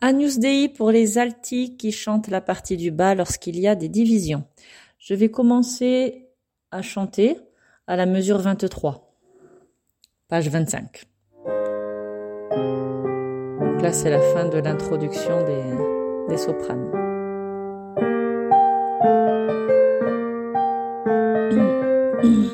Agnus Dei pour les alti qui chantent la partie du bas lorsqu'il y a des divisions. Je vais commencer à chanter à la mesure 23, page 25. Donc là, c'est la fin de l'introduction des, des sopranes.